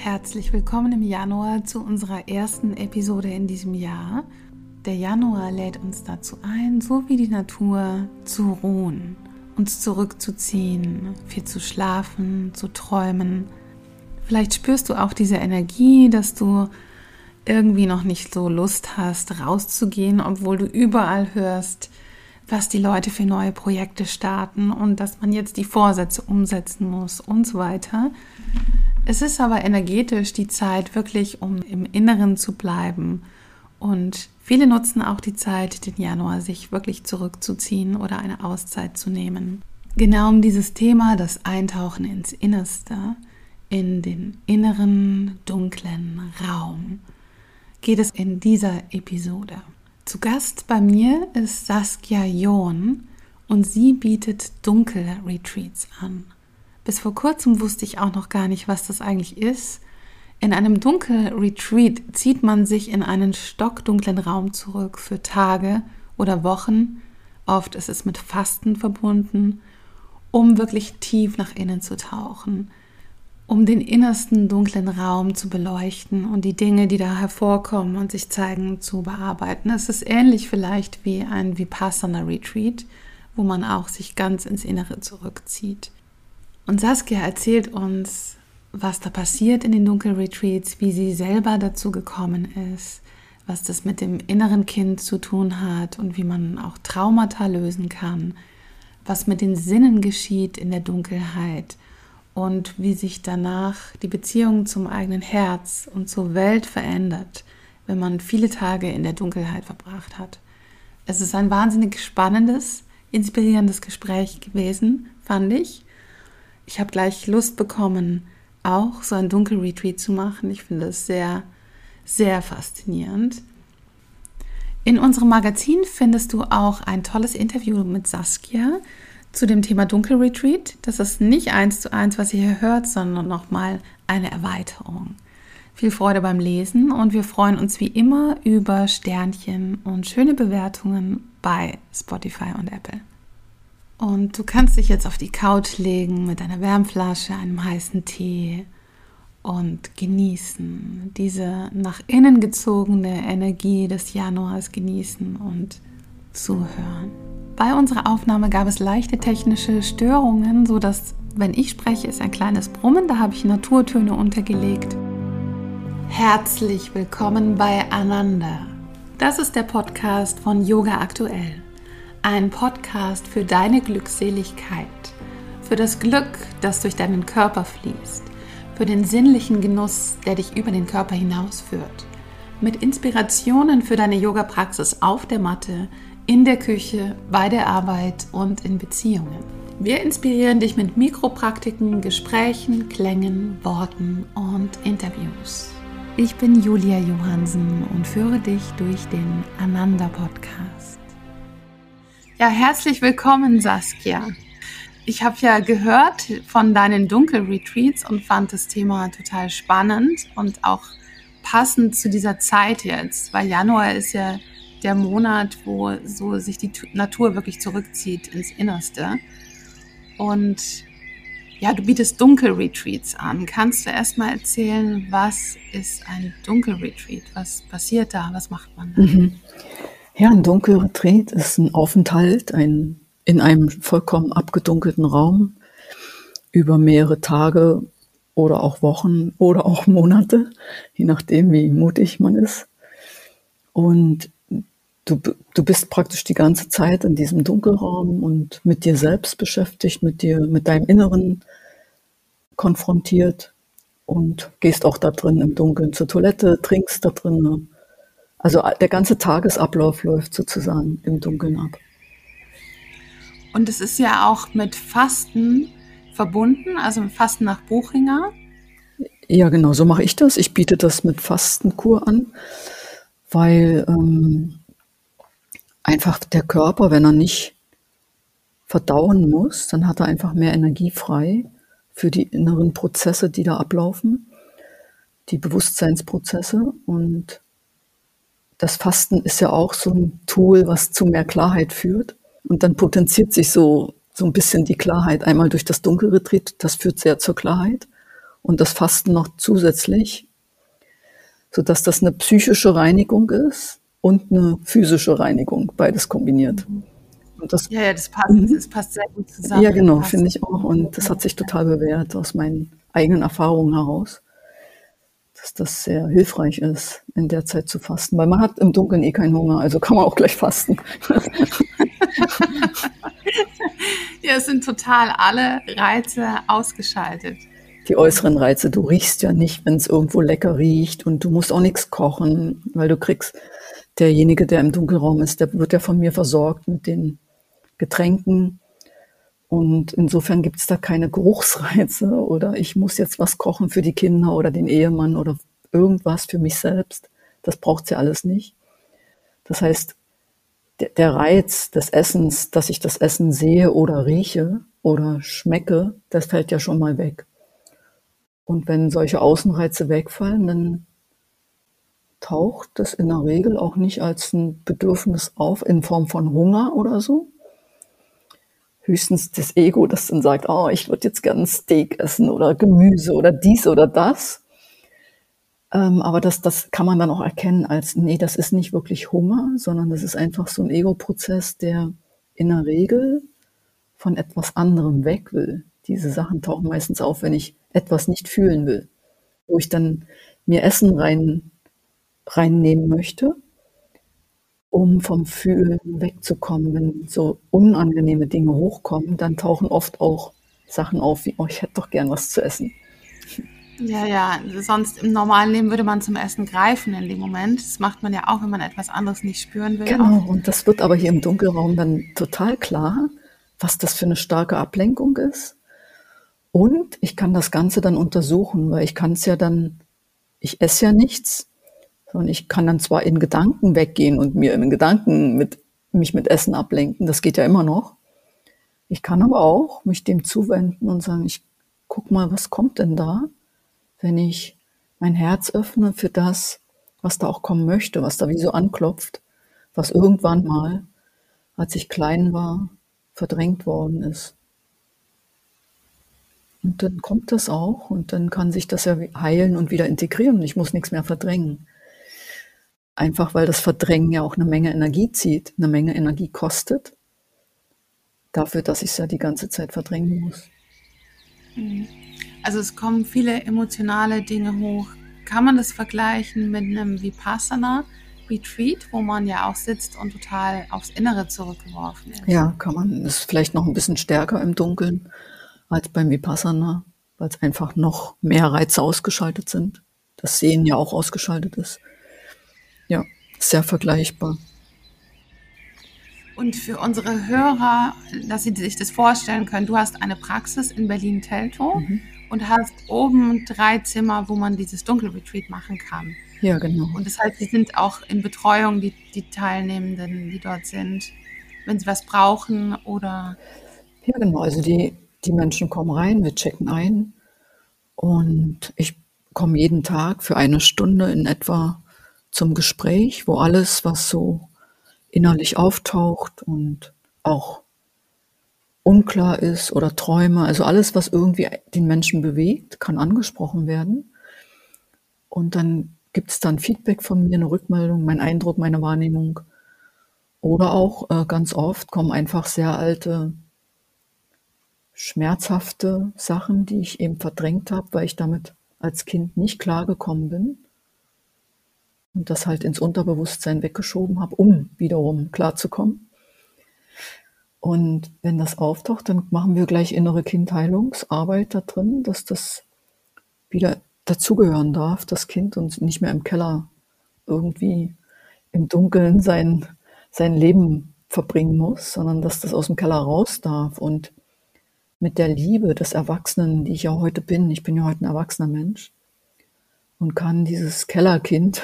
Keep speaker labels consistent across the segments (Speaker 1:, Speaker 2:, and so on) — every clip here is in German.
Speaker 1: Herzlich willkommen im Januar zu unserer ersten Episode in diesem Jahr. Der Januar lädt uns dazu ein, so wie die Natur, zu ruhen, uns zurückzuziehen, viel zu schlafen, zu träumen. Vielleicht spürst du auch diese Energie, dass du irgendwie noch nicht so Lust hast, rauszugehen, obwohl du überall hörst, was die Leute für neue Projekte starten und dass man jetzt die Vorsätze umsetzen muss und so weiter. Es ist aber energetisch die Zeit wirklich, um im Inneren zu bleiben. Und viele nutzen auch die Zeit, den Januar sich wirklich zurückzuziehen oder eine Auszeit zu nehmen. Genau um dieses Thema, das Eintauchen ins Innerste, in den inneren, dunklen Raum, geht es in dieser Episode. Zu Gast bei mir ist Saskia John und sie bietet Dunkel-Retreats an. Bis vor kurzem wusste ich auch noch gar nicht, was das eigentlich ist. In einem Dunkel-Retreat zieht man sich in einen stockdunklen Raum zurück für Tage oder Wochen. Oft ist es mit Fasten verbunden, um wirklich tief nach innen zu tauchen, um den innersten dunklen Raum zu beleuchten und die Dinge, die da hervorkommen und sich zeigen, zu bearbeiten. Es ist ähnlich vielleicht wie ein Vipassana Retreat, wo man auch sich ganz ins Innere zurückzieht. Und Saskia erzählt uns, was da passiert in den Dunkelretreats, wie sie selber dazu gekommen ist, was das mit dem inneren Kind zu tun hat und wie man auch Traumata lösen kann, was mit den Sinnen geschieht in der Dunkelheit und wie sich danach die Beziehung zum eigenen Herz und zur Welt verändert, wenn man viele Tage in der Dunkelheit verbracht hat. Es ist ein wahnsinnig spannendes, inspirierendes Gespräch gewesen, fand ich ich habe gleich Lust bekommen, auch so ein Dunkelretreat zu machen. Ich finde es sehr, sehr faszinierend. In unserem Magazin findest du auch ein tolles Interview mit Saskia zu dem Thema Dunkelretreat. Das ist nicht eins zu eins, was ihr hier hört, sondern nochmal eine Erweiterung. Viel Freude beim Lesen und wir freuen uns wie immer über Sternchen und schöne Bewertungen bei Spotify und Apple. Und du kannst dich jetzt auf die Couch legen mit einer Wärmflasche, einem heißen Tee und genießen. Diese nach innen gezogene Energie des Januars genießen und zuhören. Bei unserer Aufnahme gab es leichte technische Störungen, so dass wenn ich spreche, ist ein kleines Brummen, da habe ich Naturtöne untergelegt. Herzlich willkommen bei Ananda. Das ist der Podcast von Yoga Aktuell ein Podcast für deine Glückseligkeit, für das Glück, das durch deinen Körper fließt, für den sinnlichen Genuss, der dich über den Körper hinausführt, mit Inspirationen für deine Yoga-Praxis auf der Matte, in der Küche, bei der Arbeit und in Beziehungen. Wir inspirieren dich mit Mikropraktiken, Gesprächen, Klängen, Worten und Interviews. Ich bin Julia Johansen und führe dich durch den Ananda Podcast. Ja, herzlich willkommen, Saskia. Ich habe ja gehört von deinen Dunkelretreats und fand das Thema total spannend und auch passend zu dieser Zeit jetzt, weil Januar ist ja der Monat, wo so sich die Natur wirklich zurückzieht ins Innerste. Und ja, du bietest Dunkelretreats an. Kannst du erstmal erzählen, was ist ein Dunkelretreat? Was passiert da? Was macht man da?
Speaker 2: Mhm. Ja, ein Dunkelretreat ist ein Aufenthalt ein, in einem vollkommen abgedunkelten Raum über mehrere Tage oder auch Wochen oder auch Monate, je nachdem, wie mutig man ist. Und du, du bist praktisch die ganze Zeit in diesem Dunkelraum und mit dir selbst beschäftigt, mit dir, mit deinem Inneren konfrontiert und gehst auch da drin im Dunkeln zur Toilette, trinkst da drin, also der ganze Tagesablauf läuft sozusagen im Dunkeln ab.
Speaker 1: Und es ist ja auch mit Fasten verbunden, also mit Fasten nach Buchinger.
Speaker 2: Ja, genau, so mache ich das. Ich biete das mit Fastenkur an, weil ähm, einfach der Körper, wenn er nicht verdauen muss, dann hat er einfach mehr Energie frei für die inneren Prozesse, die da ablaufen, die Bewusstseinsprozesse. Und das Fasten ist ja auch so ein Tool, was zu mehr Klarheit führt. Und dann potenziert sich so, so ein bisschen die Klarheit einmal durch das Dunkelretreat. Das führt sehr zur Klarheit. und das Fasten noch zusätzlich, sodass das eine psychische Reinigung ist und eine physische Reinigung, beides kombiniert.
Speaker 1: Und das, ja, ja, das passt, mhm. das passt sehr gut zusammen.
Speaker 2: Ja, genau, finde ich auch. Und das hat sich total bewährt aus meinen eigenen Erfahrungen heraus, dass das sehr hilfreich ist, in der Zeit zu fasten. Weil man hat im Dunkeln eh keinen Hunger, also kann man auch gleich fasten.
Speaker 1: ja, es sind total alle Reize ausgeschaltet.
Speaker 2: Die äußeren Reize, du riechst ja nicht, wenn es irgendwo lecker riecht und du musst auch nichts kochen, weil du kriegst, derjenige, der im Dunkelraum ist, der wird ja von mir versorgt mit den Getränken. Und insofern gibt es da keine Geruchsreize oder ich muss jetzt was kochen für die Kinder oder den Ehemann oder irgendwas für mich selbst. Das braucht sie alles nicht. Das heißt, der, der Reiz des Essens, dass ich das Essen sehe oder rieche oder schmecke, das fällt ja schon mal weg. Und wenn solche Außenreize wegfallen, dann taucht das in der Regel auch nicht als ein Bedürfnis auf in Form von Hunger oder so, höchstens das Ego, das dann sagt, oh, ich würde jetzt gern Steak essen oder Gemüse oder dies oder das. Ähm, aber das, das kann man dann auch erkennen als, nee, das ist nicht wirklich Hunger, sondern das ist einfach so ein Ego-Prozess, der in der Regel von etwas anderem weg will. Diese Sachen tauchen meistens auf, wenn ich etwas nicht fühlen will, wo ich dann mir Essen rein, reinnehmen möchte um vom Fühlen wegzukommen. Wenn so unangenehme Dinge hochkommen, dann tauchen oft auch Sachen auf wie, oh, ich hätte doch gern was zu essen.
Speaker 1: Ja, ja, sonst im normalen Leben würde man zum Essen greifen in dem Moment. Das macht man ja auch, wenn man etwas anderes nicht spüren will.
Speaker 2: Genau, und das wird aber hier im Dunkelraum dann total klar, was das für eine starke Ablenkung ist. Und ich kann das Ganze dann untersuchen, weil ich kann es ja dann, ich esse ja nichts, und ich kann dann zwar in Gedanken weggehen und mir in Gedanken mit, mich mit Essen ablenken, das geht ja immer noch. Ich kann aber auch mich dem zuwenden und sagen, ich guck mal, was kommt denn da, wenn ich mein Herz öffne für das, was da auch kommen möchte, was da wie so anklopft, was irgendwann mal, als ich klein war, verdrängt worden ist. Und dann kommt das auch und dann kann sich das ja heilen und wieder integrieren. Ich muss nichts mehr verdrängen. Einfach weil das Verdrängen ja auch eine Menge Energie zieht, eine Menge Energie kostet. Dafür, dass ich es ja die ganze Zeit verdrängen muss.
Speaker 1: Mhm. Also es kommen viele emotionale Dinge hoch. Kann man das vergleichen mit einem Vipassana Retreat, wo man ja auch sitzt und total aufs Innere zurückgeworfen ist?
Speaker 2: Ja, kann man. Das ist vielleicht noch ein bisschen stärker im Dunkeln als beim Vipassana, weil es einfach noch mehr Reize ausgeschaltet sind. Das Sehen ja auch ausgeschaltet ist. Ja, sehr vergleichbar.
Speaker 1: Und für unsere Hörer, dass sie sich das vorstellen können, du hast eine Praxis in Berlin-Teltow mhm. und hast oben drei Zimmer, wo man dieses Dunkelretreat machen kann.
Speaker 2: Ja, genau.
Speaker 1: Und das heißt, sie sind auch in Betreuung, die, die Teilnehmenden, die dort sind, wenn sie was brauchen oder.
Speaker 2: Ja, genau. Also die, die Menschen kommen rein, wir checken ein und ich komme jeden Tag für eine Stunde in etwa zum Gespräch, wo alles, was so innerlich auftaucht und auch unklar ist oder Träume, also alles, was irgendwie den Menschen bewegt, kann angesprochen werden. Und dann gibt es dann Feedback von mir, eine Rückmeldung, mein Eindruck, meine Wahrnehmung. Oder auch äh, ganz oft kommen einfach sehr alte, schmerzhafte Sachen, die ich eben verdrängt habe, weil ich damit als Kind nicht klargekommen bin und das halt ins Unterbewusstsein weggeschoben habe, um wiederum klarzukommen. Und wenn das auftaucht, dann machen wir gleich innere Kindheilungsarbeit da drin, dass das wieder dazugehören darf, das Kind und nicht mehr im Keller irgendwie im Dunkeln sein, sein Leben verbringen muss, sondern dass das aus dem Keller raus darf und mit der Liebe des Erwachsenen, die ich ja heute bin, ich bin ja heute ein erwachsener Mensch, und kann dieses Kellerkind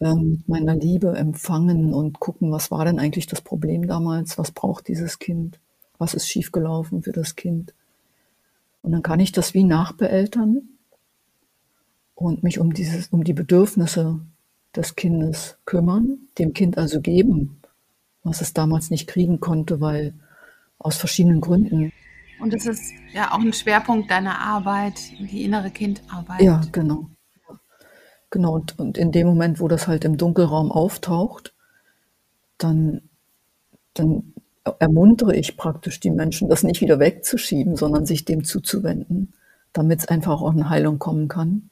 Speaker 2: ähm, mit meiner Liebe empfangen und gucken, was war denn eigentlich das Problem damals, was braucht dieses Kind, was ist schiefgelaufen für das Kind. Und dann kann ich das wie nachbeeltern und mich um dieses, um die Bedürfnisse des Kindes kümmern, dem Kind also geben, was es damals nicht kriegen konnte, weil aus verschiedenen Gründen
Speaker 1: Und das ist ja auch ein Schwerpunkt deiner Arbeit, die innere Kindarbeit.
Speaker 2: Ja, genau. Genau, und, und in dem Moment, wo das halt im Dunkelraum auftaucht, dann, dann ermuntere ich praktisch die Menschen, das nicht wieder wegzuschieben, sondern sich dem zuzuwenden, damit es einfach auch in Heilung kommen kann.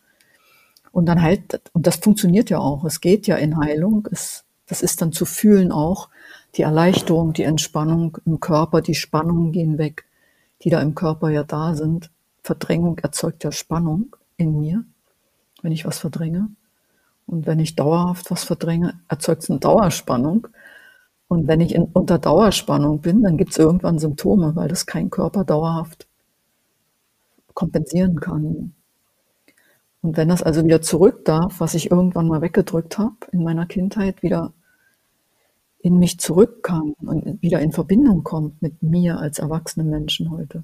Speaker 2: Und dann halt, und das funktioniert ja auch, es geht ja in Heilung, es, das ist dann zu fühlen auch, die Erleichterung, die Entspannung im Körper, die Spannungen gehen weg, die da im Körper ja da sind. Verdrängung erzeugt ja Spannung in mir, wenn ich was verdränge. Und wenn ich dauerhaft was verdränge, erzeugt es eine Dauerspannung. Und wenn ich in, unter Dauerspannung bin, dann gibt es irgendwann Symptome, weil das kein Körper dauerhaft kompensieren kann. Und wenn das also wieder zurück darf, was ich irgendwann mal weggedrückt habe in meiner Kindheit, wieder in mich zurückkam und wieder in Verbindung kommt mit mir als erwachsenen Menschen heute,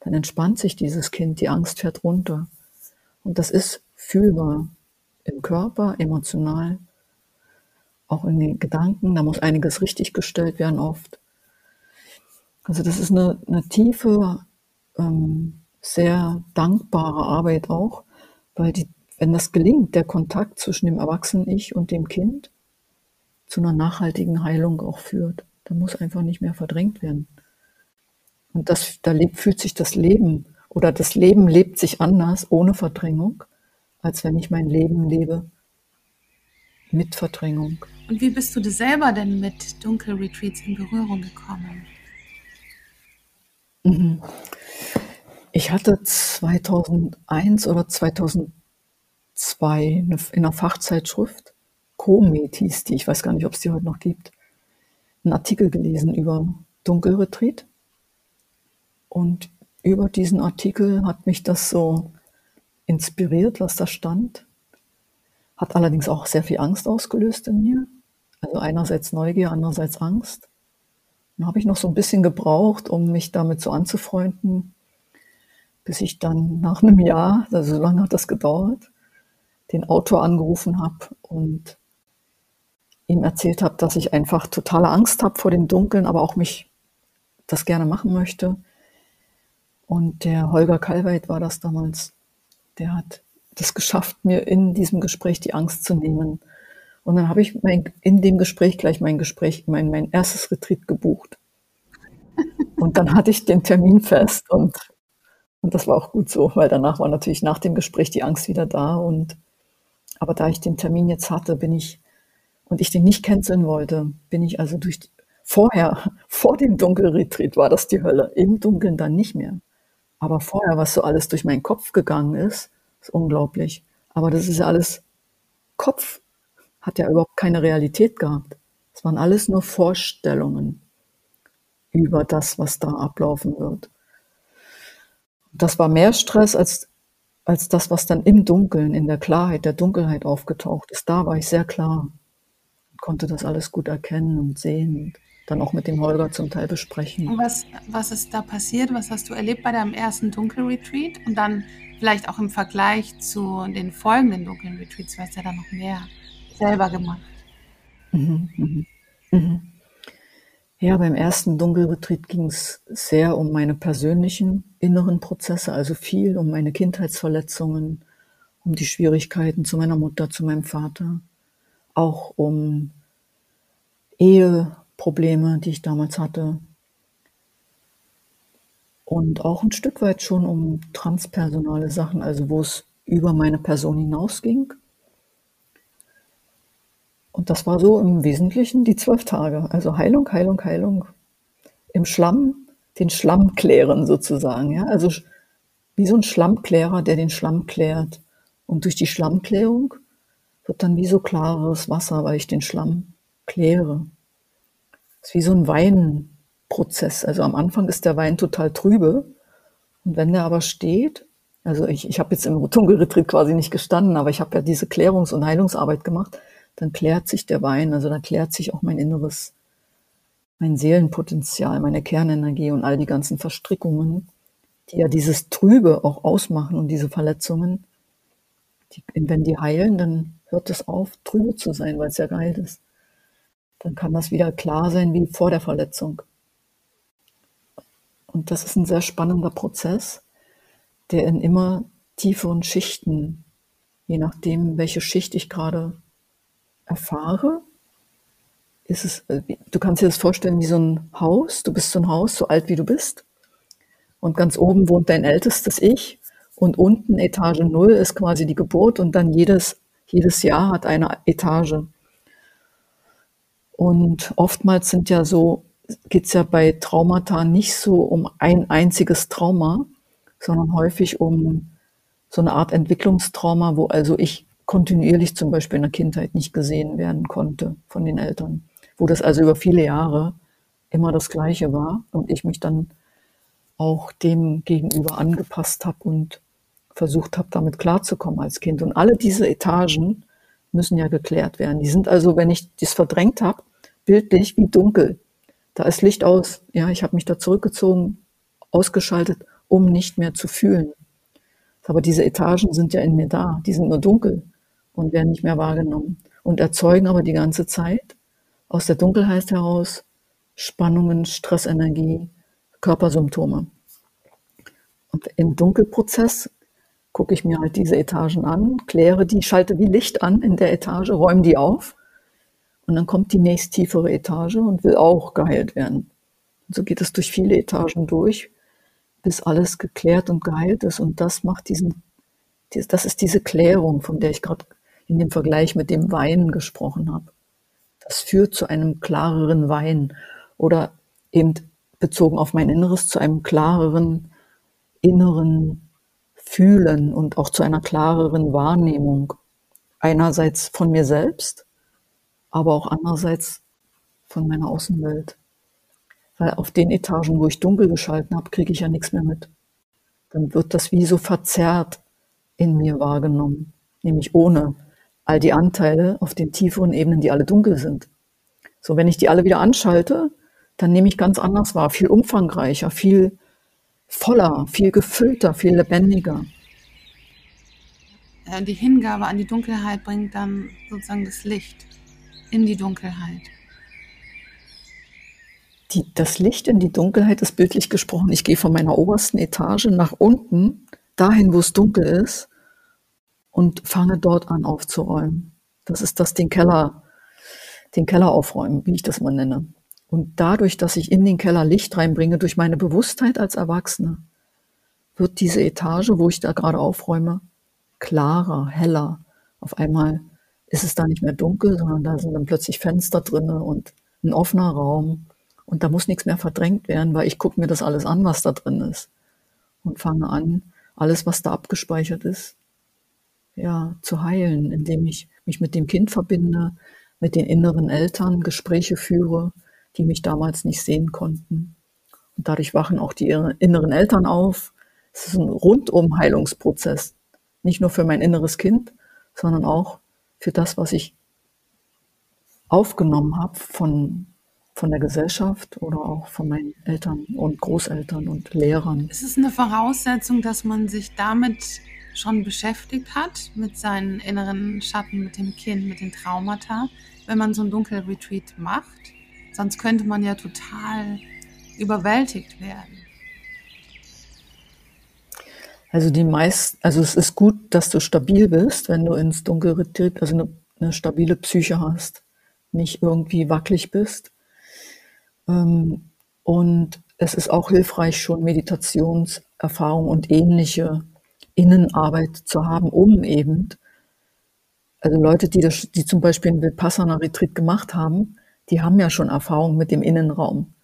Speaker 2: dann entspannt sich dieses Kind, die Angst fährt runter. Und das ist fühlbar im Körper, emotional auch in den Gedanken. Da muss einiges richtig gestellt werden oft. Also das ist eine, eine tiefe, ähm, sehr dankbare Arbeit auch, weil die, wenn das gelingt, der Kontakt zwischen dem Erwachsenen-Ich und dem Kind zu einer nachhaltigen Heilung auch führt. Da muss einfach nicht mehr verdrängt werden. Und das, da lebt, fühlt sich das Leben oder das Leben lebt sich anders ohne Verdrängung, als wenn ich mein Leben lebe mit Verdrängung.
Speaker 1: Und wie bist du dir selber denn mit Dunkelretreats in Berührung gekommen?
Speaker 2: Mhm. Ich hatte 2001 oder 2002 in einer Fachzeitschrift, Komet hieß die, ich weiß gar nicht, ob es die heute noch gibt, einen Artikel gelesen über Dunkelretreat. Und über diesen Artikel hat mich das so inspiriert, was da stand. Hat allerdings auch sehr viel Angst ausgelöst in mir. Also einerseits Neugier, andererseits Angst. Dann habe ich noch so ein bisschen gebraucht, um mich damit so anzufreunden, bis ich dann nach einem Jahr, also so lange hat das gedauert, den Autor angerufen habe und ihm erzählt habe, dass ich einfach totale Angst habe vor dem Dunkeln, aber auch mich das gerne machen möchte. Und der Holger Kalweit war das damals, der hat das geschafft, mir in diesem Gespräch die Angst zu nehmen. Und dann habe ich mein, in dem Gespräch gleich mein Gespräch, mein, mein erstes Retreat gebucht. Und dann hatte ich den Termin fest und, und das war auch gut so, weil danach war natürlich nach dem Gespräch die Angst wieder da. Und, aber da ich den Termin jetzt hatte, bin ich, und ich den nicht canceln wollte, bin ich also durch, vorher, vor dem Dunkelretreat war das die Hölle, im Dunkeln dann nicht mehr. Aber vorher, was so alles durch meinen Kopf gegangen ist, ist unglaublich. Aber das ist ja alles Kopf, hat ja überhaupt keine Realität gehabt. Es waren alles nur Vorstellungen über das, was da ablaufen wird. Das war mehr Stress als, als das, was dann im Dunkeln, in der Klarheit, der Dunkelheit aufgetaucht ist. Da war ich sehr klar und konnte das alles gut erkennen und sehen dann auch mit dem Holger zum Teil besprechen.
Speaker 1: Und was, was ist da passiert? Was hast du erlebt bei deinem ersten Dunkelretreat? Und dann vielleicht auch im Vergleich zu den folgenden dunklen Retreats, du hast ja da noch mehr selber gemacht.
Speaker 2: Mhm, mhm, mhm. Ja, beim ersten Dunkelretreat ging es sehr um meine persönlichen inneren Prozesse, also viel um meine Kindheitsverletzungen, um die Schwierigkeiten zu meiner Mutter, zu meinem Vater, auch um Eheprobleme, die ich damals hatte, und auch ein Stück weit schon um transpersonale Sachen, also wo es über meine Person hinausging. Und das war so im Wesentlichen die zwölf Tage. Also Heilung, Heilung, Heilung. Im Schlamm, den Schlamm klären sozusagen. Ja? Also wie so ein Schlammklärer, der den Schlamm klärt. Und durch die Schlammklärung wird dann wie so klares Wasser, weil ich den Schlamm kläre. Ist wie so ein Wein, Prozess. Also am Anfang ist der Wein total trübe. Und wenn der aber steht, also ich, ich habe jetzt im Dunkelretreat quasi nicht gestanden, aber ich habe ja diese Klärungs- und Heilungsarbeit gemacht, dann klärt sich der Wein, also dann klärt sich auch mein inneres, mein Seelenpotenzial, meine Kernenergie und all die ganzen Verstrickungen, die ja dieses Trübe auch ausmachen und diese Verletzungen, die, wenn die heilen, dann hört es auf, trübe zu sein, weil es ja geheilt ist. Dann kann das wieder klar sein wie vor der Verletzung. Und das ist ein sehr spannender Prozess, der in immer tieferen Schichten, je nachdem, welche Schicht ich gerade erfahre, ist es, äh, du kannst dir das vorstellen wie so ein Haus. Du bist so ein Haus, so alt wie du bist. Und ganz oben wohnt dein ältestes Ich. Und unten Etage 0 ist quasi die Geburt. Und dann jedes, jedes Jahr hat eine Etage. Und oftmals sind ja so, geht es ja bei Traumata nicht so um ein einziges Trauma, sondern häufig um so eine Art Entwicklungstrauma, wo also ich kontinuierlich zum Beispiel in der Kindheit nicht gesehen werden konnte von den Eltern wo das also über viele Jahre immer das Gleiche war und ich mich dann auch dem gegenüber angepasst habe und versucht habe, damit klarzukommen als Kind. Und alle diese Etagen müssen ja geklärt werden. Die sind also, wenn ich das verdrängt habe, bildlich wie dunkel. Da ist Licht aus. Ja, ich habe mich da zurückgezogen, ausgeschaltet, um nicht mehr zu fühlen. Aber diese Etagen sind ja in mir da. Die sind nur dunkel und werden nicht mehr wahrgenommen und erzeugen aber die ganze Zeit aus der Dunkelheit heraus Spannungen, Stressenergie, Körpersymptome. Und im Dunkelprozess gucke ich mir halt diese Etagen an, kläre die, schalte wie Licht an in der Etage, räume die auf und dann kommt die nächst tiefere Etage und will auch geheilt werden. Und so geht es durch viele Etagen durch, bis alles geklärt und geheilt ist. Und das macht diesen, das ist diese Klärung, von der ich gerade in dem Vergleich mit dem Wein gesprochen habe. Das führt zu einem klareren Wein oder eben bezogen auf mein Inneres zu einem klareren inneren Fühlen und auch zu einer klareren Wahrnehmung. Einerseits von mir selbst, aber auch andererseits von meiner Außenwelt. Weil auf den Etagen, wo ich dunkel geschalten habe, kriege ich ja nichts mehr mit. Dann wird das wie so verzerrt in mir wahrgenommen, nämlich ohne all die Anteile auf den tieferen Ebenen, die alle dunkel sind. So, wenn ich die alle wieder anschalte, dann nehme ich ganz anders wahr, viel umfangreicher, viel voller, viel gefüllter, viel lebendiger.
Speaker 1: Die Hingabe an die Dunkelheit bringt dann sozusagen das Licht in die Dunkelheit.
Speaker 2: Die, das Licht in die Dunkelheit ist bildlich gesprochen. Ich gehe von meiner obersten Etage nach unten, dahin, wo es dunkel ist, und fange dort an aufzuräumen. Das ist das, den Keller, den Keller aufräumen, wie ich das mal nenne. Und dadurch, dass ich in den Keller Licht reinbringe, durch meine Bewusstheit als Erwachsene, wird diese Etage, wo ich da gerade aufräume, klarer, heller. Auf einmal ist es da nicht mehr dunkel, sondern da sind dann plötzlich Fenster drinne und ein offener Raum. Und da muss nichts mehr verdrängt werden, weil ich gucke mir das alles an, was da drin ist. Und fange an, alles, was da abgespeichert ist, ja, zu heilen, indem ich mich mit dem Kind verbinde, mit den inneren Eltern Gespräche führe, die mich damals nicht sehen konnten. Und dadurch wachen auch die inneren Eltern auf. Es ist ein rundum Heilungsprozess. Nicht nur für mein inneres Kind, sondern auch für das, was ich aufgenommen habe von, von der Gesellschaft oder auch von meinen Eltern und Großeltern und Lehrern.
Speaker 1: Es ist eine Voraussetzung, dass man sich damit schon beschäftigt hat mit seinen inneren Schatten, mit dem Kind, mit den Traumata, wenn man so ein Dunkelretreat macht. Sonst könnte man ja total überwältigt werden.
Speaker 2: Also die meisten, also es ist gut, dass du stabil bist, wenn du ins Dunkelretreat, also eine, eine stabile Psyche hast, nicht irgendwie wackelig bist. Ähm, und es ist auch hilfreich, schon Meditationserfahrung und ähnliche Innenarbeit zu haben, um eben, also Leute, die, das, die zum Beispiel einen Vipassana-Retreat gemacht haben, die haben ja schon Erfahrung mit dem Innenraum.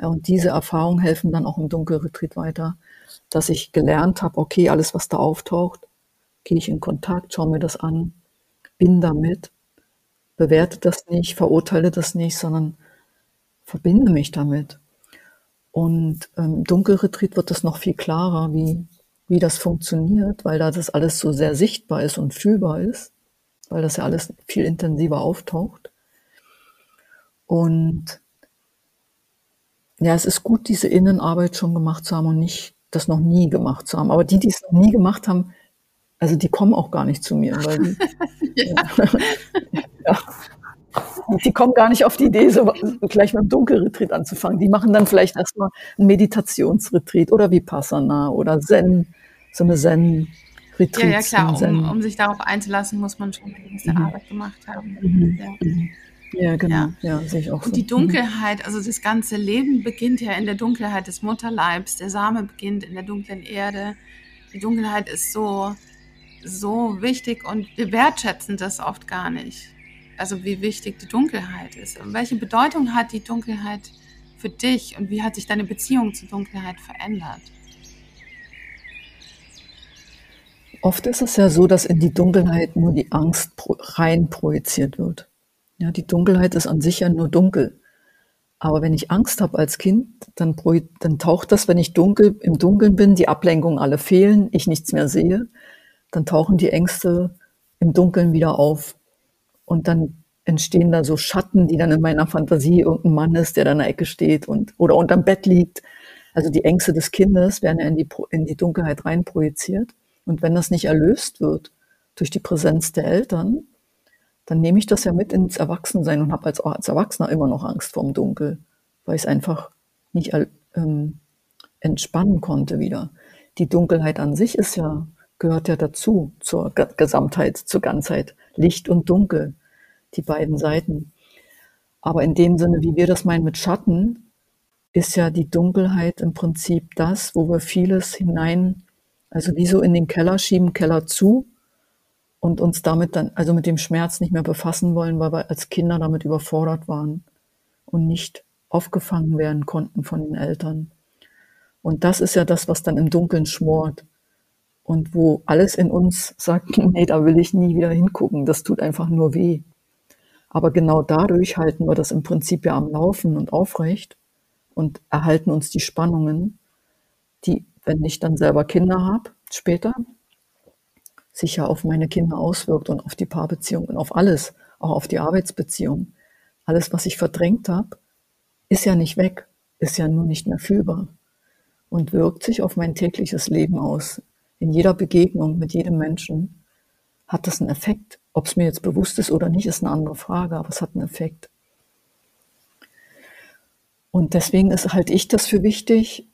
Speaker 2: Ja, und diese Erfahrungen helfen dann auch im Dunkelretreat weiter, dass ich gelernt habe, okay, alles, was da auftaucht, gehe ich in Kontakt, schaue mir das an, bin damit, bewerte das nicht, verurteile das nicht, sondern verbinde mich damit. Und im Dunkelretreat wird das noch viel klarer, wie wie das funktioniert, weil da das alles so sehr sichtbar ist und fühlbar ist, weil das ja alles viel intensiver auftaucht. Und ja, es ist gut, diese Innenarbeit schon gemacht zu haben und nicht das noch nie gemacht zu haben. Aber die, die es noch nie gemacht haben, also die kommen auch gar nicht zu mir, weil die, ja. ja. die kommen gar nicht auf die Idee, so gleich mit dem Dunkelretreat anzufangen. Die machen dann vielleicht erstmal einen Meditationsretreat oder Vipassana oder Zen, so eine Zen.
Speaker 1: Retreat. Ja, ja, klar, um, um, sich darauf einzulassen, muss man schon eine gewisse mhm. Arbeit gemacht haben. Mhm. Ja.
Speaker 2: Mhm. Ja, genau. Ja. ja, sehe ich auch
Speaker 1: Und so. die Dunkelheit, also das ganze Leben beginnt ja in der Dunkelheit des Mutterleibs. Der Same beginnt in der dunklen Erde. Die Dunkelheit ist so, so wichtig und wir wertschätzen das oft gar nicht. Also wie wichtig die Dunkelheit ist. Und welche Bedeutung hat die Dunkelheit für dich und wie hat sich deine Beziehung zur Dunkelheit verändert?
Speaker 2: Oft ist es ja so, dass in die Dunkelheit nur die Angst rein projiziert wird. Ja, die Dunkelheit ist an sich ja nur dunkel. Aber wenn ich Angst habe als Kind, dann, dann taucht das, wenn ich dunkel, im Dunkeln bin, die Ablenkungen alle fehlen, ich nichts mehr sehe, dann tauchen die Ängste im Dunkeln wieder auf. Und dann entstehen da so Schatten, die dann in meiner Fantasie irgendein Mann ist, der da in der Ecke steht und, oder unterm Bett liegt. Also die Ängste des Kindes werden ja in die, in die Dunkelheit rein projiziert. Und wenn das nicht erlöst wird durch die Präsenz der Eltern, dann nehme ich das ja mit ins Erwachsensein und habe als, als Erwachsener immer noch Angst vorm Dunkel, weil ich es einfach nicht ähm, entspannen konnte wieder. Die Dunkelheit an sich ist ja, gehört ja dazu, zur Gesamtheit, zur Ganzheit. Licht und Dunkel, die beiden Seiten. Aber in dem Sinne, wie wir das meinen mit Schatten, ist ja die Dunkelheit im Prinzip das, wo wir vieles hinein, also wie so in den Keller schieben, Keller zu, und uns damit dann, also mit dem Schmerz nicht mehr befassen wollen, weil wir als Kinder damit überfordert waren und nicht aufgefangen werden konnten von den Eltern. Und das ist ja das, was dann im Dunkeln schmort und wo alles in uns sagt, nee, da will ich nie wieder hingucken, das tut einfach nur weh. Aber genau dadurch halten wir das im Prinzip ja am Laufen und aufrecht und erhalten uns die Spannungen, die, wenn ich dann selber Kinder habe, später, sich ja auf meine Kinder auswirkt und auf die Paarbeziehung und auf alles, auch auf die Arbeitsbeziehung. Alles, was ich verdrängt habe, ist ja nicht weg, ist ja nur nicht mehr fühlbar und wirkt sich auf mein tägliches Leben aus. In jeder Begegnung mit jedem Menschen hat das einen Effekt. Ob es mir jetzt bewusst ist oder nicht, ist eine andere Frage, aber es hat einen Effekt. Und deswegen ist halt ich das für wichtig,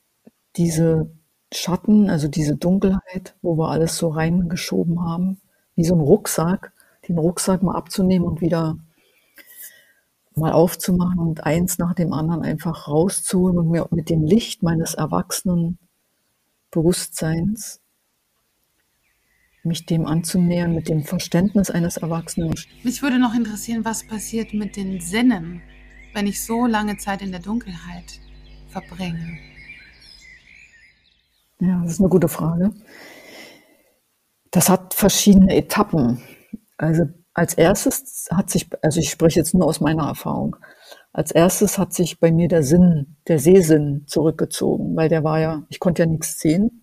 Speaker 2: diese Schatten, also diese Dunkelheit, wo wir alles so reingeschoben haben, wie so ein Rucksack, den Rucksack mal abzunehmen und wieder mal aufzumachen und eins nach dem anderen einfach rauszuholen und mir mit dem Licht meines erwachsenen Bewusstseins mich dem anzunähern, mit dem Verständnis eines Erwachsenen.
Speaker 1: Mich würde noch interessieren, was passiert mit den Sinnen, wenn ich so lange Zeit in der Dunkelheit verbringe.
Speaker 2: Ja, das ist eine gute Frage. Das hat verschiedene Etappen. Also als erstes hat sich, also ich spreche jetzt nur aus meiner Erfahrung, als erstes hat sich bei mir der Sinn, der Sehsinn zurückgezogen, weil der war ja, ich konnte ja nichts sehen.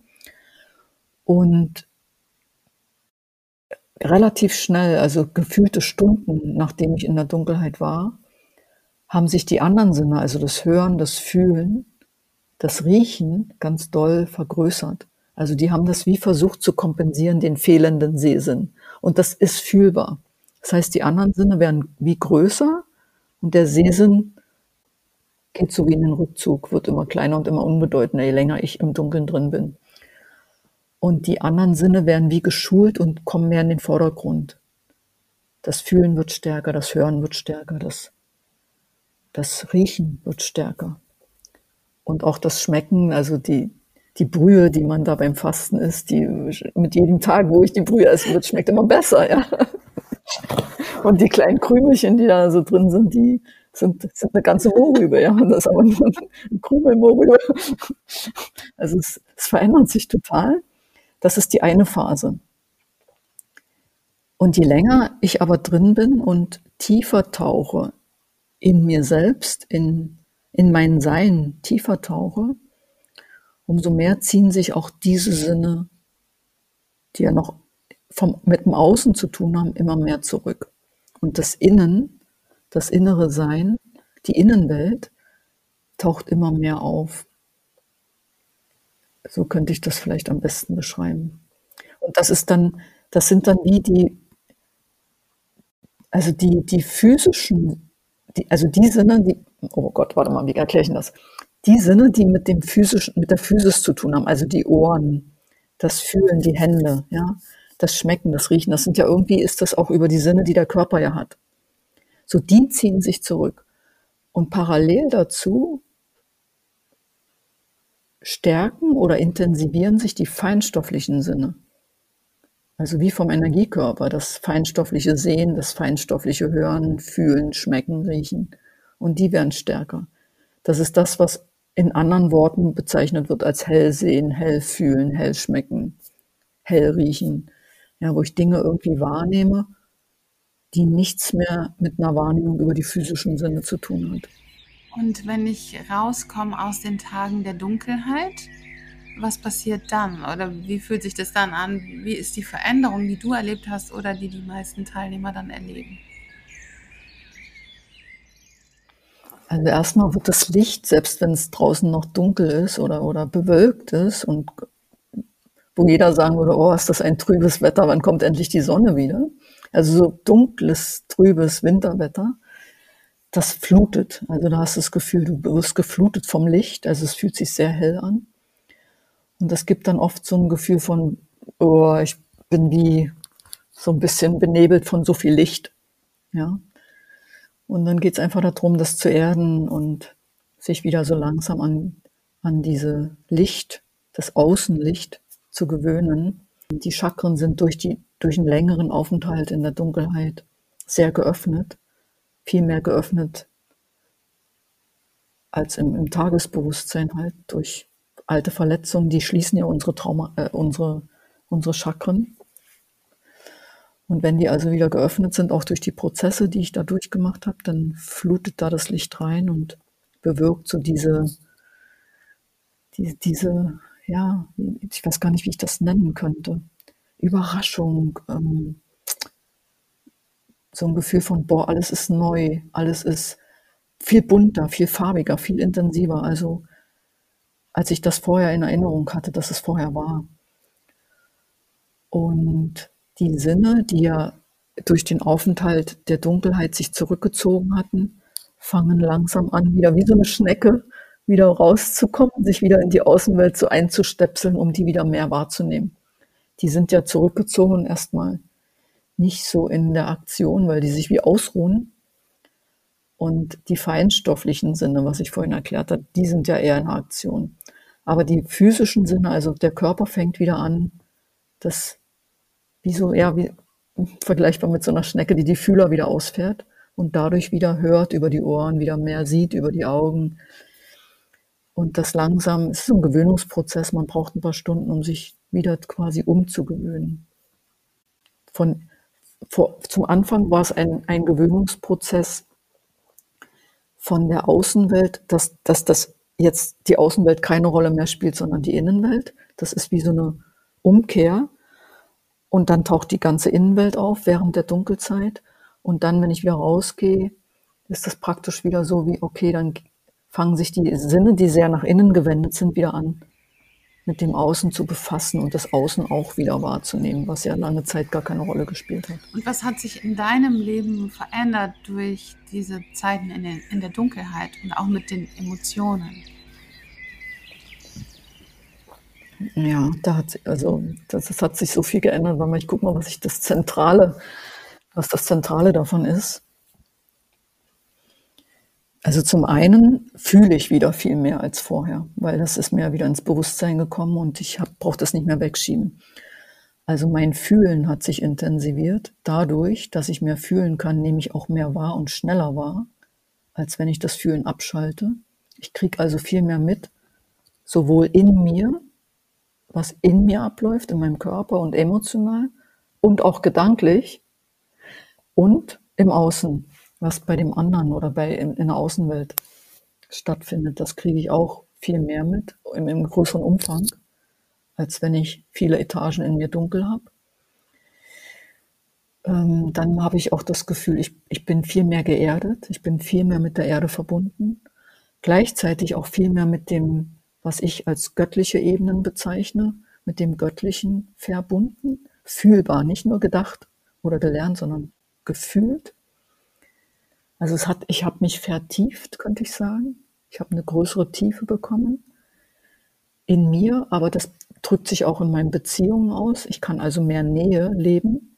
Speaker 2: Und relativ schnell, also gefühlte Stunden, nachdem ich in der Dunkelheit war, haben sich die anderen Sinne, also das Hören, das Fühlen, das Riechen ganz doll vergrößert. Also die haben das wie versucht zu kompensieren, den fehlenden Sehsinn. Und das ist fühlbar. Das heißt, die anderen Sinne werden wie größer und der Sehsinn geht so wie in den Rückzug, wird immer kleiner und immer unbedeutender, je länger ich im Dunkeln drin bin. Und die anderen Sinne werden wie geschult und kommen mehr in den Vordergrund. Das Fühlen wird stärker, das Hören wird stärker, das, das Riechen wird stärker und auch das Schmecken, also die, die Brühe, die man da beim Fasten isst, die mit jedem Tag, wo ich die Brühe essen wird, schmeckt immer besser, ja. Und die kleinen Krümelchen, die da so drin sind, die sind, sind eine ganze Mohrrübe, ja. Das ist aber nur ein Krümel Mohrrübe. Also es, es verändert sich total. Das ist die eine Phase. Und je länger ich aber drin bin und tiefer tauche in mir selbst, in in mein Sein tiefer tauche, umso mehr ziehen sich auch diese Sinne, die ja noch vom, mit dem Außen zu tun haben, immer mehr zurück. Und das Innen, das innere Sein, die Innenwelt taucht immer mehr auf. So könnte ich das vielleicht am besten beschreiben. Und das ist dann, das sind dann wie die, Also die, die physischen, die, also die Sinne, die, oh Gott, warte mal, wie erkläre ich das? Die Sinne, die mit dem physischen, mit der Physis zu tun haben, also die Ohren, das Fühlen, die Hände, ja, das Schmecken, das Riechen, das sind ja irgendwie, ist das auch über die Sinne, die der Körper ja hat. So, die ziehen sich zurück. Und parallel dazu stärken oder intensivieren sich die feinstofflichen Sinne. Also wie vom Energiekörper, das feinstoffliche Sehen, das feinstoffliche Hören, Fühlen, Schmecken, Riechen. Und die werden stärker. Das ist das, was in anderen Worten bezeichnet wird als hell sehen, hell fühlen, hell schmecken, hell riechen. Ja, wo ich Dinge irgendwie wahrnehme, die nichts mehr mit einer Wahrnehmung über die physischen Sinne zu tun hat.
Speaker 1: Und wenn ich rauskomme aus den Tagen der Dunkelheit, was passiert dann? Oder wie fühlt sich das dann an? Wie ist die Veränderung, die du erlebt hast oder die die meisten Teilnehmer dann erleben?
Speaker 2: Also erstmal wird das Licht, selbst wenn es draußen noch dunkel ist oder, oder bewölkt ist und wo jeder sagen würde, oh, ist das ein trübes Wetter, wann kommt endlich die Sonne wieder? Also so dunkles, trübes Winterwetter, das flutet. Also da hast du das Gefühl, du wirst geflutet vom Licht, also es fühlt sich sehr hell an. Und das gibt dann oft so ein Gefühl von, oh, ich bin wie so ein bisschen benebelt von so viel Licht. Ja. Und dann geht es einfach darum, das zu erden und sich wieder so langsam an, an diese Licht, das Außenlicht zu gewöhnen. Die Chakren sind durch, die, durch einen längeren Aufenthalt in der Dunkelheit sehr geöffnet, viel mehr geöffnet als im, im Tagesbewusstsein halt durch alte Verletzungen, die schließen ja unsere Trauma, äh, unsere, unsere Chakren. Und wenn die also wieder geöffnet sind, auch durch die Prozesse, die ich da durchgemacht habe, dann flutet da das Licht rein und bewirkt so diese, die, diese, ja, ich weiß gar nicht, wie ich das nennen könnte, Überraschung, ähm, so ein Gefühl von, boah, alles ist neu, alles ist viel bunter, viel farbiger, viel intensiver. Also als ich das vorher in Erinnerung hatte, dass es vorher war. Und die Sinne, die ja durch den Aufenthalt der Dunkelheit sich zurückgezogen hatten, fangen langsam an, wieder wie so eine Schnecke wieder rauszukommen, sich wieder in die Außenwelt so einzustöpseln, um die wieder mehr wahrzunehmen. Die sind ja zurückgezogen erstmal nicht so in der Aktion, weil die sich wie ausruhen. Und die feinstofflichen Sinne, was ich vorhin erklärt habe, die sind ja eher in der Aktion. Aber die physischen Sinne, also der Körper fängt wieder an, das wie so, ja, wie vergleichbar mit so einer Schnecke, die die Fühler wieder ausfährt und dadurch wieder hört über die Ohren, wieder mehr sieht über die Augen. Und das langsam, es ist ein Gewöhnungsprozess, man braucht ein paar Stunden, um sich wieder quasi umzugewöhnen. Von, vor, zum Anfang war es ein, ein Gewöhnungsprozess von der Außenwelt, dass, dass das jetzt die Außenwelt keine Rolle mehr spielt, sondern die Innenwelt. Das ist wie so eine Umkehr. Und dann taucht die ganze Innenwelt auf während der Dunkelzeit. Und dann, wenn ich wieder rausgehe, ist das praktisch wieder so wie, okay, dann fangen sich die Sinne, die sehr nach innen gewendet sind, wieder an, mit dem Außen zu befassen und das Außen auch wieder wahrzunehmen, was ja lange Zeit gar keine Rolle gespielt hat.
Speaker 1: Und was hat sich in deinem Leben verändert durch diese Zeiten in, den, in der Dunkelheit und auch mit den Emotionen?
Speaker 2: Ja, da hat also das, das hat sich so viel geändert, weil ich gucke mal, was ich das Zentrale, was das Zentrale davon ist. Also zum einen fühle ich wieder viel mehr als vorher, weil das ist mir wieder ins Bewusstsein gekommen und ich brauche das nicht mehr wegschieben. Also mein Fühlen hat sich intensiviert. Dadurch, dass ich mehr fühlen kann, nehme ich auch mehr wahr und schneller wahr, als wenn ich das Fühlen abschalte. Ich kriege also viel mehr mit, sowohl in mir, was in mir abläuft, in meinem Körper und emotional und auch gedanklich und im Außen was bei dem anderen oder bei in, in der Außenwelt stattfindet, das kriege ich auch viel mehr mit, im, im größeren Umfang, als wenn ich viele Etagen in mir dunkel habe. Ähm, dann habe ich auch das Gefühl, ich, ich bin viel mehr geerdet, ich bin viel mehr mit der Erde verbunden, gleichzeitig auch viel mehr mit dem, was ich als göttliche Ebenen bezeichne, mit dem Göttlichen verbunden, fühlbar, nicht nur gedacht oder gelernt, sondern gefühlt Also es hat, ich habe mich vertieft, könnte ich sagen. Ich habe eine größere Tiefe bekommen in mir, aber das drückt sich auch in meinen Beziehungen aus. Ich kann also mehr Nähe leben,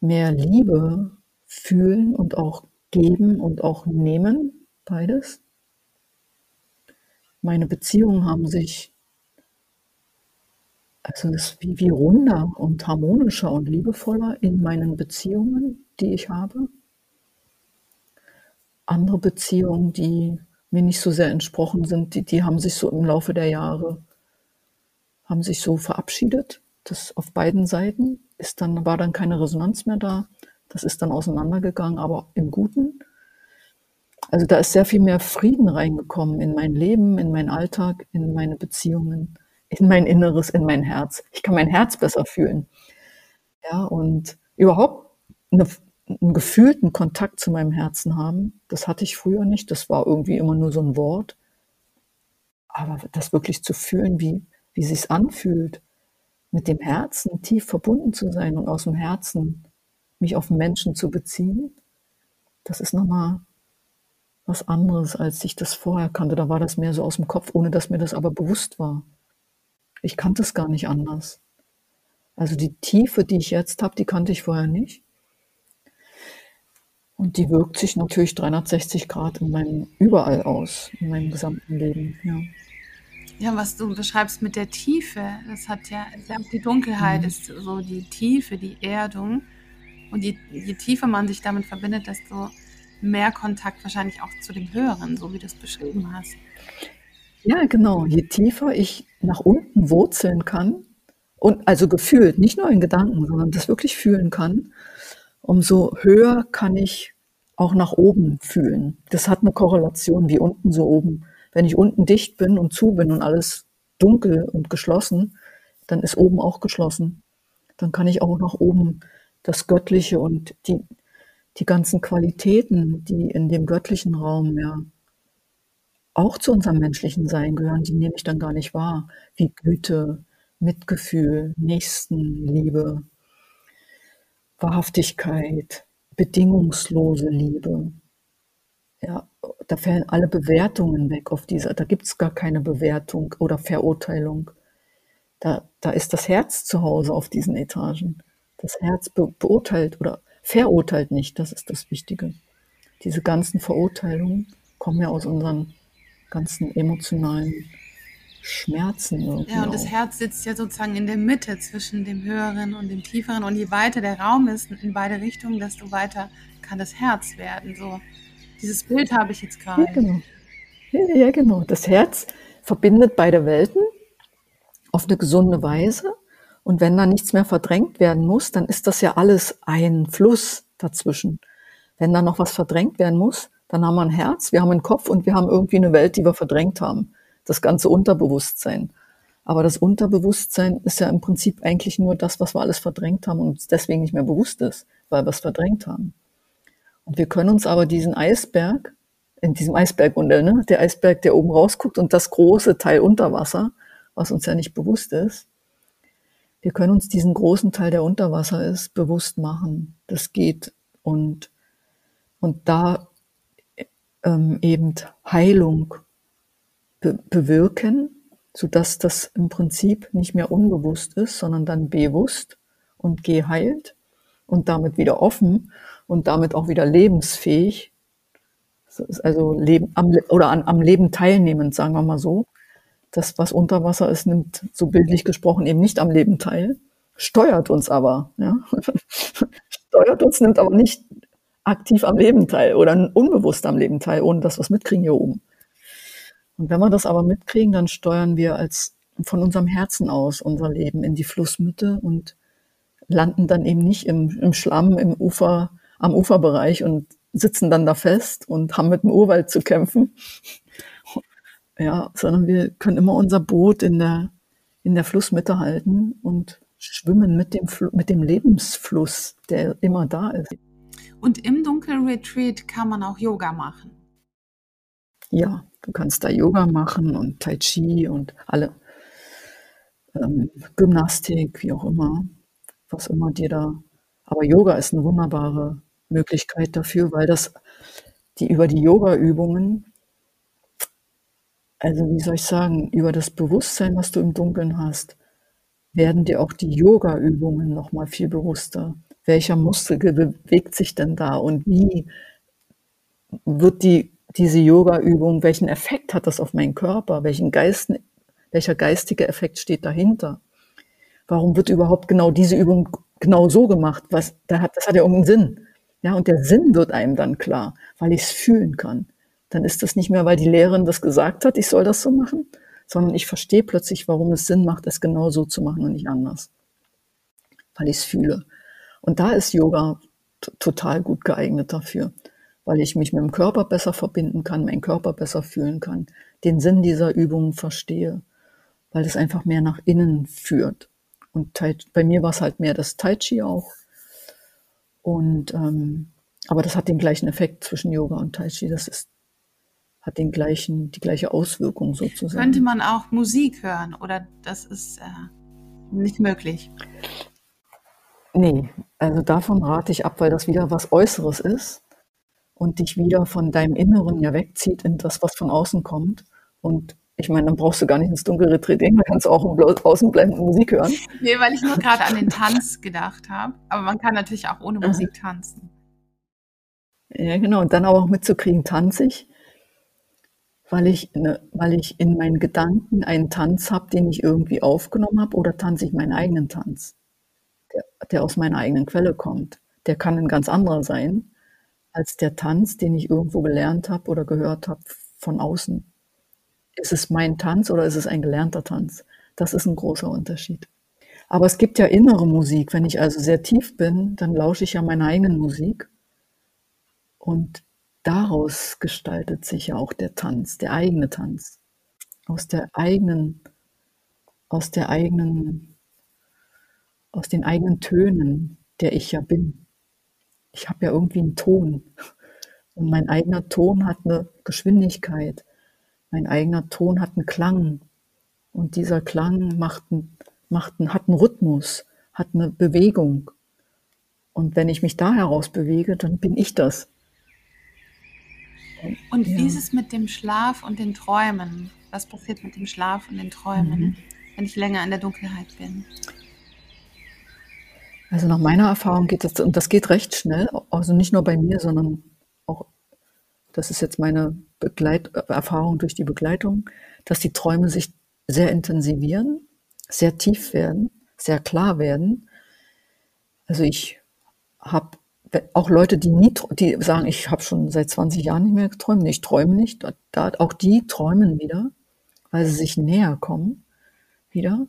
Speaker 2: mehr Liebe fühlen und auch geben und auch nehmen, beides. Meine Beziehungen haben sich, also es ist wie, wie runder und harmonischer und liebevoller in meinen Beziehungen, die ich habe. Andere Beziehungen, die mir nicht so sehr entsprochen sind, die, die haben sich so im Laufe der Jahre, haben sich so verabschiedet. Das auf beiden Seiten ist dann, war dann keine Resonanz mehr da. Das ist dann auseinandergegangen, aber im Guten. Also da ist sehr viel mehr Frieden reingekommen in mein Leben, in meinen Alltag, in meine Beziehungen, in mein Inneres, in mein Herz. Ich kann mein Herz besser fühlen. Ja, und überhaupt eine, einen gefühlten Kontakt zu meinem Herzen haben, das hatte ich früher nicht. Das war irgendwie immer nur so ein Wort. Aber das wirklich zu fühlen, wie, wie sich's anfühlt, mit dem Herzen tief verbunden zu sein und aus dem Herzen mich auf Menschen zu beziehen, das ist nochmal was anderes, als ich das vorher kannte. Da war das mehr so aus dem Kopf, ohne dass mir das aber bewusst war. Ich kannte es gar nicht anders. Also die Tiefe, die ich jetzt habe, die kannte ich vorher nicht. Und die wirkt sich natürlich 360 Grad in meinem überall aus, in meinem gesamten Leben. Ja.
Speaker 1: Ja, was du beschreibst mit der Tiefe, das hat ja, die Dunkelheit mhm. ist so die Tiefe, die Erdung. Und je, je tiefer man sich damit verbindet, desto mehr Kontakt wahrscheinlich auch zu dem Höheren, so wie du es beschrieben hast.
Speaker 2: Ja, genau. Je tiefer ich nach unten wurzeln kann, und also gefühlt, nicht nur in Gedanken, sondern das wirklich fühlen kann, umso höher kann ich auch nach oben fühlen. Das hat eine Korrelation wie unten so oben. Wenn ich unten dicht bin und zu bin und alles dunkel und geschlossen, dann ist oben auch geschlossen. Dann kann ich auch nach oben das Göttliche und die, die ganzen Qualitäten, die in dem göttlichen Raum ja auch zu unserem menschlichen Sein gehören, die nehme ich dann gar nicht wahr, wie Güte, Mitgefühl, Nächstenliebe, Wahrhaftigkeit, bedingungslose Liebe. Ja, da fällen alle Bewertungen weg auf dieser, da gibt es gar keine Bewertung oder Verurteilung. Da, da ist das Herz zu Hause auf diesen Etagen. Das Herz be beurteilt oder verurteilt nicht, das ist das Wichtige. Diese ganzen Verurteilungen kommen ja aus unseren ganzen emotionalen Schmerzen.
Speaker 1: Irgendwie ja, und das Herz sitzt ja sozusagen in der Mitte zwischen dem Höheren und dem Tieferen. Und je weiter der Raum ist in beide Richtungen, desto weiter kann das Herz werden. So, dieses Bild habe ich jetzt gerade.
Speaker 2: Ja, genau. Ja, ja, genau. Das Herz verbindet beide Welten auf eine gesunde Weise und wenn da nichts mehr verdrängt werden muss, dann ist das ja alles ein Fluss dazwischen. Wenn da noch was verdrängt werden muss, dann haben wir ein Herz, wir haben einen Kopf und wir haben irgendwie eine Welt, die wir verdrängt haben. Das ganze Unterbewusstsein. Aber das Unterbewusstsein ist ja im Prinzip eigentlich nur das, was wir alles verdrängt haben und uns deswegen nicht mehr bewusst ist, weil wir es verdrängt haben. Und wir können uns aber diesen Eisberg, in diesem Eisbergmodell, ne, der Eisberg, der oben rausguckt und das große Teil unter Wasser, was uns ja nicht bewusst ist, wir können uns diesen großen Teil, der unter Wasser ist, bewusst machen. Das geht. Und, und da ähm, eben Heilung be bewirken, sodass das im Prinzip nicht mehr unbewusst ist, sondern dann bewusst und geheilt und damit wieder offen und damit auch wieder lebensfähig. Also Leben am, oder an, am Leben teilnehmend, sagen wir mal so das, was unter Wasser ist, nimmt so bildlich gesprochen eben nicht am Leben teil, steuert uns aber, ja. steuert uns, nimmt aber nicht aktiv am Leben teil oder unbewusst am Leben teil, ohne dass wir es mitkriegen hier oben. Und wenn wir das aber mitkriegen, dann steuern wir als von unserem Herzen aus unser Leben in die Flussmitte und landen dann eben nicht im, im Schlamm, im Ufer, am Uferbereich und sitzen dann da fest und haben mit dem Urwald zu kämpfen, ja, sondern wir können immer unser Boot in der, in der Flussmitte halten und schwimmen mit dem, mit dem Lebensfluss, der immer da ist.
Speaker 1: Und im Dunkelretreat kann man auch Yoga machen.
Speaker 2: Ja, du kannst da Yoga machen und Tai Chi und alle ähm, Gymnastik, wie auch immer, was immer dir da. Aber Yoga ist eine wunderbare Möglichkeit dafür, weil das die über die Yoga-Übungen, also wie soll ich sagen, über das Bewusstsein, was du im Dunkeln hast, werden dir auch die Yoga-Übungen noch mal viel bewusster. Welcher Muskel bewegt sich denn da und wie wird die, diese Yoga-Übung, welchen Effekt hat das auf meinen Körper? Welchen Geist, welcher geistige Effekt steht dahinter? Warum wird überhaupt genau diese Übung genau so gemacht? Was, das hat ja irgendeinen Sinn. Ja, und der Sinn wird einem dann klar, weil ich es fühlen kann. Dann ist das nicht mehr, weil die Lehrerin das gesagt hat, ich soll das so machen, sondern ich verstehe plötzlich, warum es Sinn macht, es genau so zu machen und nicht anders. Weil ich es fühle. Und da ist Yoga total gut geeignet dafür, weil ich mich mit dem Körper besser verbinden kann, meinen Körper besser fühlen kann, den Sinn dieser Übungen verstehe, weil es einfach mehr nach innen führt. Und tai, bei mir war es halt mehr das Tai Chi auch. Und ähm, aber das hat den gleichen Effekt zwischen Yoga und Tai Chi. Das ist hat den gleichen, die gleiche Auswirkung sozusagen.
Speaker 1: Könnte man auch Musik hören oder das ist äh, nicht möglich?
Speaker 2: Nee, also davon rate ich ab, weil das wieder was Äußeres ist und dich wieder von deinem Inneren ja wegzieht in das, was von außen kommt. Und ich meine, dann brauchst du gar nicht ins Dunkel retreten, dann kannst du auch im Außenblenden Musik hören.
Speaker 1: Nee, weil ich nur gerade an den Tanz gedacht habe. Aber man kann natürlich auch ohne Musik tanzen.
Speaker 2: Ja, genau. Und dann auch mitzukriegen, tanze ich, weil ich, ne, weil ich in meinen Gedanken einen Tanz habe, den ich irgendwie aufgenommen habe, oder tanze ich meinen eigenen Tanz, der, der aus meiner eigenen Quelle kommt. Der kann ein ganz anderer sein als der Tanz, den ich irgendwo gelernt habe oder gehört habe von außen. Ist es mein Tanz oder ist es ein gelernter Tanz? Das ist ein großer Unterschied. Aber es gibt ja innere Musik. Wenn ich also sehr tief bin, dann lausche ich ja meiner eigenen Musik. Und daraus gestaltet sich ja auch der Tanz, der eigene Tanz. Aus der eigenen, aus der eigenen, aus den eigenen Tönen, der ich ja bin. Ich habe ja irgendwie einen Ton. Und mein eigener Ton hat eine Geschwindigkeit. Mein eigener Ton hat einen Klang. Und dieser Klang macht einen, macht einen, hat einen Rhythmus, hat eine Bewegung. Und wenn ich mich da heraus bewege, dann bin ich das.
Speaker 1: Und ja. wie ist es mit dem Schlaf und den Träumen? Was passiert mit dem Schlaf und den Träumen, mhm. wenn ich länger in der Dunkelheit bin?
Speaker 2: Also nach meiner Erfahrung geht das, und das geht recht schnell, also nicht nur bei mir, sondern auch, das ist jetzt meine Begleit Erfahrung durch die Begleitung, dass die Träume sich sehr intensivieren, sehr tief werden, sehr klar werden. Also ich habe auch Leute, die nie, die sagen, ich habe schon seit 20 Jahren nicht mehr geträumt, ich träume nicht, da, auch die träumen wieder, weil sie sich näher kommen wieder.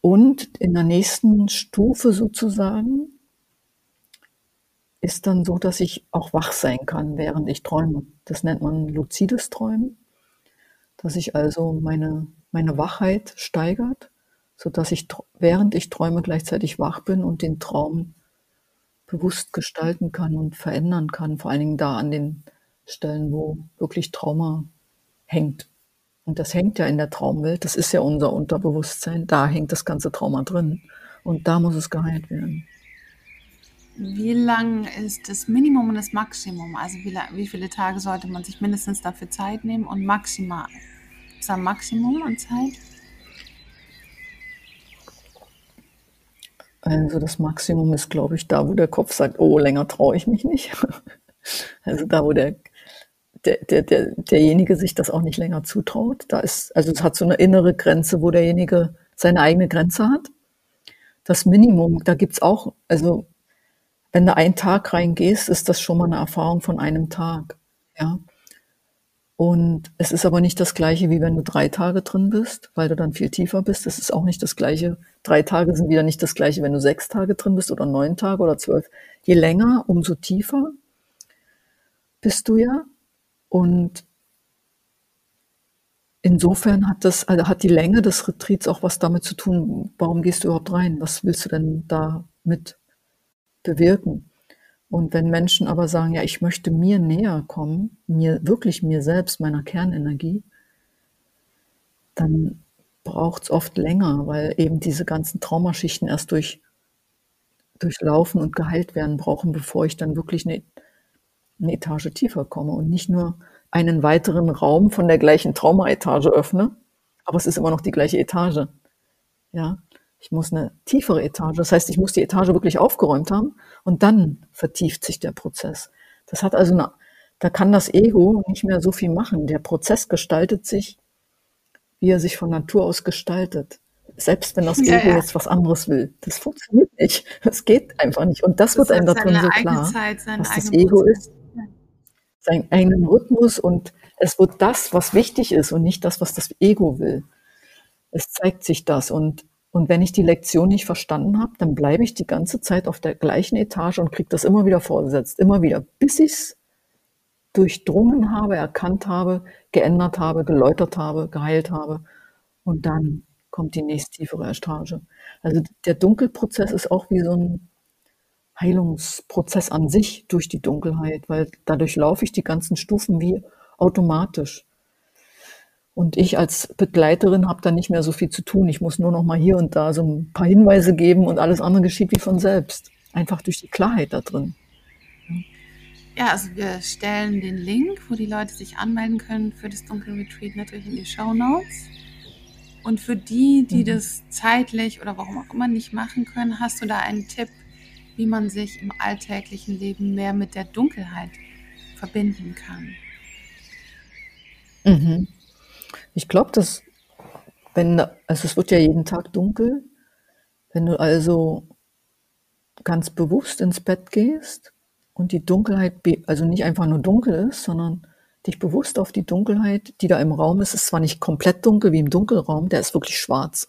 Speaker 2: Und in der nächsten Stufe sozusagen ist dann so, dass ich auch wach sein kann, während ich träume. Das nennt man luzides Träumen, dass ich also meine, meine Wachheit steigert, so dass ich während ich träume gleichzeitig wach bin und den Traum bewusst gestalten kann und verändern kann, vor allen Dingen da an den Stellen, wo wirklich Trauma hängt. Und das hängt ja in der Traumwelt, das ist ja unser Unterbewusstsein, da hängt das ganze Trauma drin und da muss es geheilt werden.
Speaker 1: Wie lang ist das Minimum und das Maximum? Also wie, wie viele Tage sollte man sich mindestens dafür Zeit nehmen und maximal? Ist da ein Maximum an Zeit?
Speaker 2: Also das Maximum ist, glaube ich, da, wo der Kopf sagt, oh, länger traue ich mich nicht. Also da, wo der, der, der, der, derjenige sich das auch nicht länger zutraut. Da ist, also es hat so eine innere Grenze, wo derjenige seine eigene Grenze hat. Das Minimum, da gibt's auch, also wenn du einen Tag reingehst, ist das schon mal eine Erfahrung von einem Tag. Ja. Und es ist aber nicht das Gleiche, wie wenn du drei Tage drin bist, weil du dann viel tiefer bist. Es ist auch nicht das Gleiche. Drei Tage sind wieder nicht das Gleiche, wenn du sechs Tage drin bist oder neun Tage oder zwölf. Je länger, umso tiefer bist du ja. Und insofern hat das, also hat die Länge des Retreats auch was damit zu tun, warum gehst du überhaupt rein? Was willst du denn da mit bewirken? Und wenn Menschen aber sagen, ja, ich möchte mir näher kommen, mir wirklich mir selbst, meiner Kernenergie, dann braucht es oft länger, weil eben diese ganzen Traumaschichten erst durch, durchlaufen und geheilt werden brauchen, bevor ich dann wirklich eine, eine Etage tiefer komme und nicht nur einen weiteren Raum von der gleichen Traumaetage öffne, aber es ist immer noch die gleiche Etage. Ja, ich muss eine tiefere Etage, das heißt, ich muss die Etage wirklich aufgeräumt haben und dann vertieft sich der Prozess. Das hat also eine, da kann das Ego nicht mehr so viel machen. Der Prozess gestaltet sich, wie er sich von Natur aus gestaltet. Selbst wenn das Ego ja, ja. jetzt was anderes will. Das funktioniert nicht. Das geht einfach nicht. Und das, das wird einem da drin so klar, Zeit, was das Ego Prozess. ist. Seinen eigenen Rhythmus und es wird das, was wichtig ist und nicht das, was das Ego will. Es zeigt sich das und und wenn ich die Lektion nicht verstanden habe, dann bleibe ich die ganze Zeit auf der gleichen Etage und kriege das immer wieder vorgesetzt, immer wieder, bis ich es durchdrungen habe, erkannt habe, geändert habe, geläutert habe, geheilt habe. Und dann kommt die nächste tiefere Etage. Also der Dunkelprozess ist auch wie so ein Heilungsprozess an sich durch die Dunkelheit, weil dadurch laufe ich die ganzen Stufen wie automatisch. Und ich als Begleiterin habe da nicht mehr so viel zu tun. Ich muss nur noch mal hier und da so ein paar Hinweise geben und alles andere geschieht wie von selbst. Einfach durch die Klarheit da drin.
Speaker 1: Ja, also wir stellen den Link, wo die Leute sich anmelden können für das Dunkelretreat natürlich in die Show Notes. Und für die, die mhm. das zeitlich oder warum auch immer nicht machen können, hast du da einen Tipp, wie man sich im alltäglichen Leben mehr mit der Dunkelheit verbinden kann?
Speaker 2: Mhm. Ich glaube, dass wenn, also es wird ja jeden Tag dunkel, wenn du also ganz bewusst ins Bett gehst und die Dunkelheit, also nicht einfach nur dunkel ist, sondern dich bewusst auf die Dunkelheit, die da im Raum ist, ist zwar nicht komplett dunkel wie im Dunkelraum, der ist wirklich schwarz.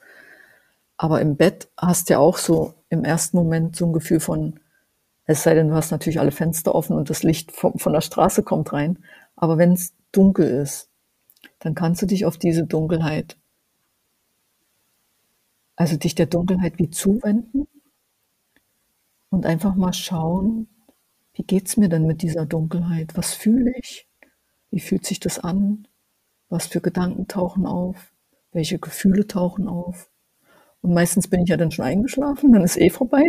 Speaker 2: Aber im Bett hast du ja auch so im ersten Moment so ein Gefühl von, es sei denn, du hast natürlich alle Fenster offen und das Licht von, von der Straße kommt rein. Aber wenn es dunkel ist, dann kannst du dich auf diese Dunkelheit, also dich der Dunkelheit wie zuwenden und einfach mal schauen, wie geht's mir denn mit dieser Dunkelheit? Was fühle ich? Wie fühlt sich das an? Was für Gedanken tauchen auf? Welche Gefühle tauchen auf? Und meistens bin ich ja dann schon eingeschlafen, dann ist eh vorbei.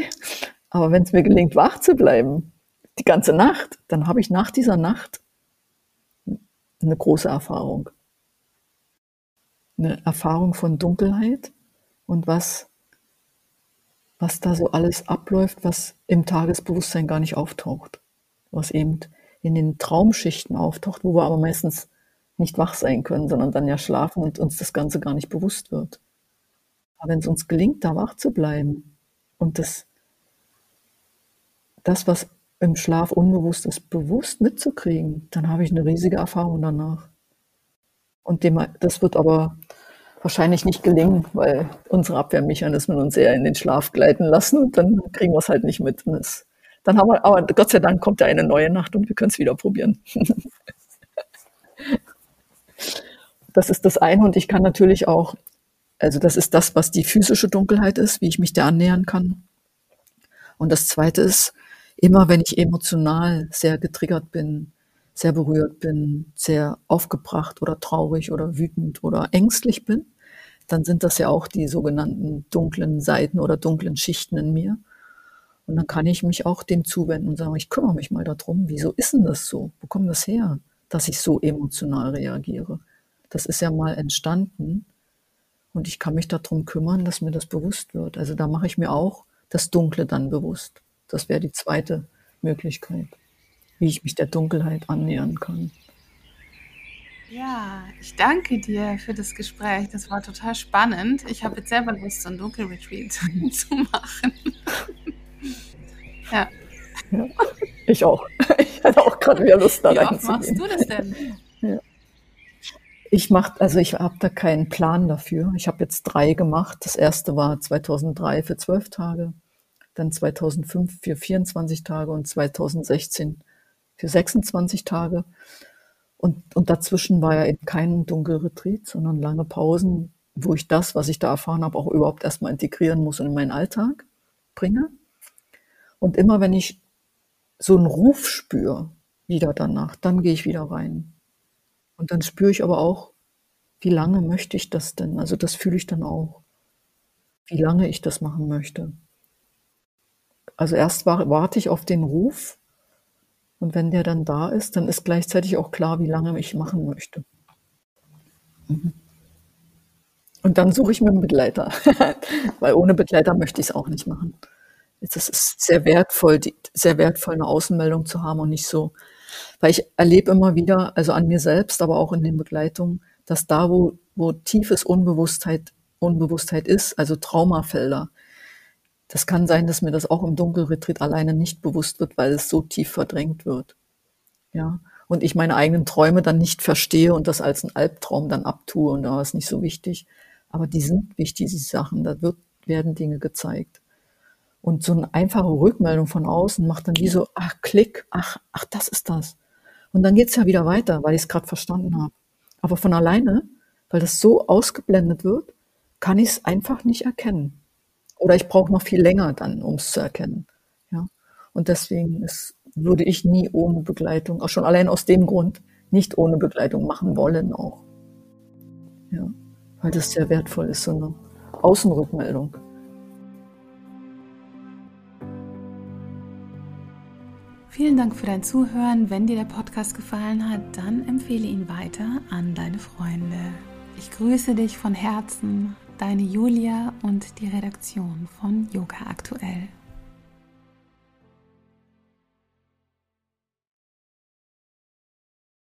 Speaker 2: Aber wenn es mir gelingt, wach zu bleiben, die ganze Nacht, dann habe ich nach dieser Nacht eine große Erfahrung eine Erfahrung von Dunkelheit und was, was da so alles abläuft, was im Tagesbewusstsein gar nicht auftaucht. Was eben in den Traumschichten auftaucht, wo wir aber meistens nicht wach sein können, sondern dann ja schlafen und uns das Ganze gar nicht bewusst wird. Aber wenn es uns gelingt, da wach zu bleiben und das, das, was im Schlaf unbewusst ist, bewusst mitzukriegen, dann habe ich eine riesige Erfahrung danach. Und dem, das wird aber wahrscheinlich nicht gelingen, weil unsere Abwehrmechanismen uns eher in den Schlaf gleiten lassen und dann kriegen wir es halt nicht mit. Das, dann haben wir, aber Gott sei Dank kommt ja eine neue Nacht und wir können es wieder probieren. das ist das eine und ich kann natürlich auch, also das ist das, was die physische Dunkelheit ist, wie ich mich der annähern kann. Und das zweite ist, immer wenn ich emotional sehr getriggert bin, sehr berührt bin, sehr aufgebracht oder traurig oder wütend oder ängstlich bin, dann sind das ja auch die sogenannten dunklen Seiten oder dunklen Schichten in mir. Und dann kann ich mich auch dem zuwenden und sagen, ich kümmere mich mal darum, wieso ist denn das so? Wo kommt das her, dass ich so emotional reagiere? Das ist ja mal entstanden und ich kann mich darum kümmern, dass mir das bewusst wird. Also da mache ich mir auch das Dunkle dann bewusst. Das wäre die zweite Möglichkeit wie ich mich der Dunkelheit annähern kann.
Speaker 1: Ja, ich danke dir für das Gespräch. Das war total spannend. Ich habe jetzt selber Lust, so ein Dunkelretreat zu machen.
Speaker 2: ja. ja. Ich auch. Ich hatte auch gerade wieder Lust da
Speaker 1: Wie oft machst du das denn? Ja.
Speaker 2: Ich mache, also ich habe da keinen Plan dafür. Ich habe jetzt drei gemacht. Das erste war 2003 für zwölf Tage, dann 2005 für 24 Tage und 2016 für 26 Tage. Und, und dazwischen war ja eben kein Dunkelretreat, sondern lange Pausen, wo ich das, was ich da erfahren habe, auch überhaupt erstmal integrieren muss und in meinen Alltag bringe. Und immer wenn ich so einen Ruf spüre, wieder danach, dann gehe ich wieder rein. Und dann spüre ich aber auch, wie lange möchte ich das denn? Also das fühle ich dann auch, wie lange ich das machen möchte. also erst warte ich auf den Ruf und wenn der dann da ist, dann ist gleichzeitig auch klar, wie lange ich machen möchte. Mhm. Und dann suche ich mir einen Begleiter, weil ohne Begleiter möchte ich es auch nicht machen. Es ist sehr wertvoll, sehr wertvoll, eine Außenmeldung zu haben und nicht so, weil ich erlebe immer wieder, also an mir selbst, aber auch in den Begleitungen, dass da, wo, wo tiefes Unbewusstheit, Unbewusstheit ist, also Traumafelder, das kann sein, dass mir das auch im Dunkelretreat alleine nicht bewusst wird, weil es so tief verdrängt wird. Ja. Und ich meine eigenen Träume dann nicht verstehe und das als ein Albtraum dann abtue und da ist nicht so wichtig. Aber die sind wichtig, diese Sachen. Da wird, werden Dinge gezeigt. Und so eine einfache Rückmeldung von außen macht dann wie so, ach, Klick, ach, ach, das ist das. Und dann geht's ja wieder weiter, weil ich es gerade verstanden habe. Aber von alleine, weil das so ausgeblendet wird, kann ich es einfach nicht erkennen. Oder ich brauche noch viel länger dann, um es zu erkennen. Ja? Und deswegen ist, würde ich nie ohne Begleitung, auch schon allein aus dem Grund, nicht ohne Begleitung machen wollen auch. Ja, weil das sehr wertvoll ist, so eine Außenrückmeldung.
Speaker 1: Vielen Dank für dein Zuhören. Wenn dir der Podcast gefallen hat, dann empfehle ihn weiter an deine Freunde. Ich grüße dich von Herzen, deine Julia und die Redaktion von Yoga Aktuell.